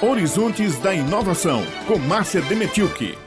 Horizontes da Inovação, com Márcia Demetilke.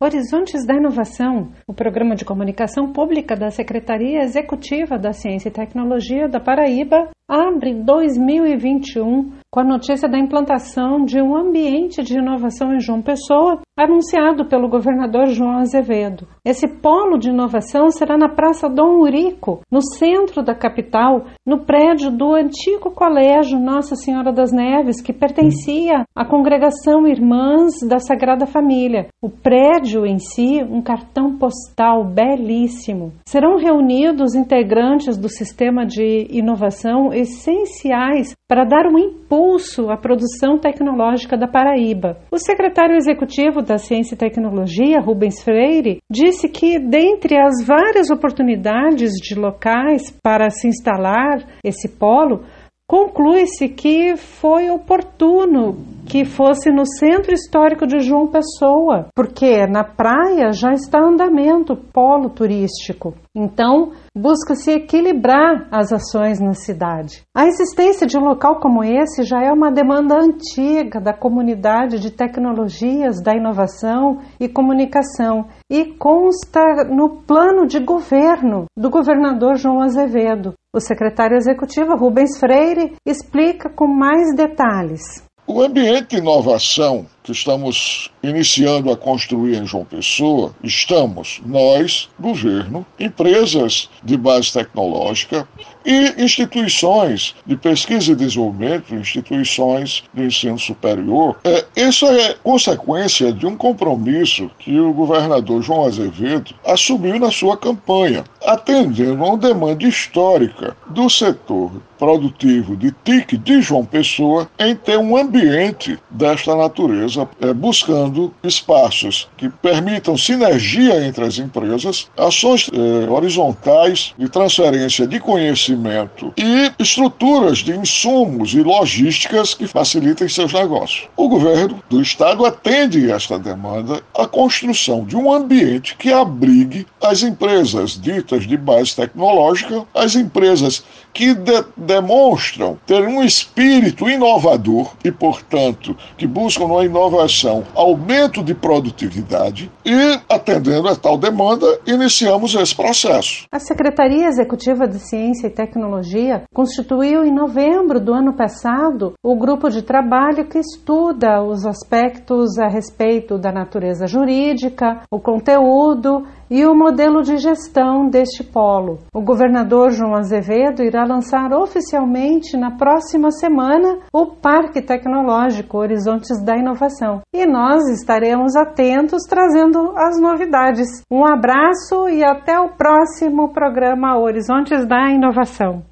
Horizontes da Inovação, o programa de comunicação pública da Secretaria Executiva da Ciência e Tecnologia da Paraíba, abre 2021 com a notícia da implantação de um ambiente de inovação em João Pessoa, anunciado pelo governador João Azevedo. Esse polo de inovação será na Praça Dom Urico, no centro da capital, no prédio do antigo colégio Nossa Senhora das Neves, que pertencia à congregação Irmãs da Sagrada Família. O prédio em si, um cartão postal belíssimo. Serão reunidos integrantes do sistema de inovação essenciais para dar um impulso à produção tecnológica da Paraíba. O secretário executivo da Ciência e Tecnologia, Rubens Freire, disse que, dentre as várias oportunidades de locais para se instalar esse polo, conclui-se que foi oportuno que fosse no centro histórico de João Pessoa, porque na praia já está andamento polo turístico. Então, busca-se equilibrar as ações na cidade. A existência de um local como esse já é uma demanda antiga da comunidade de tecnologias da inovação e comunicação e consta no plano de governo do governador João Azevedo. O secretário executivo Rubens Freire explica com mais detalhes. O ambiente de inovação que estamos iniciando a construir em João Pessoa, estamos nós, governo, empresas de base tecnológica e instituições de pesquisa e desenvolvimento, instituições de ensino superior. É, isso é consequência de um compromisso que o governador João Azevedo assumiu na sua campanha, atendendo a uma demanda histórica do setor produtivo de TIC de João Pessoa em ter um ambiente desta natureza, é, buscando espaços que permitam sinergia entre as empresas, ações é, horizontais de transferência de conhecimento e estruturas de insumos e logísticas que facilitem seus negócios. O governo do estado atende esta demanda a construção de um ambiente que abrigue as empresas ditas de base tecnológica, as empresas que de demonstram ter um espírito inovador e, portanto, que buscam uma inovação, aumento de produtividade e, atendendo a tal demanda, iniciamos esse processo. A Secretaria Executiva de Ciência e Tecnologia constituiu em novembro do ano passado o grupo de trabalho que estuda os aspectos a respeito da natureza jurídica, o conteúdo e o modelo de gestão deste polo. O governador João Azevedo irá lançar oficialmente na próxima semana o Parque Tecnológico Horizontes da Inovação. E nós estaremos atentos trazendo as novidades. Um abraço e até o próximo programa Horizontes da Inovação.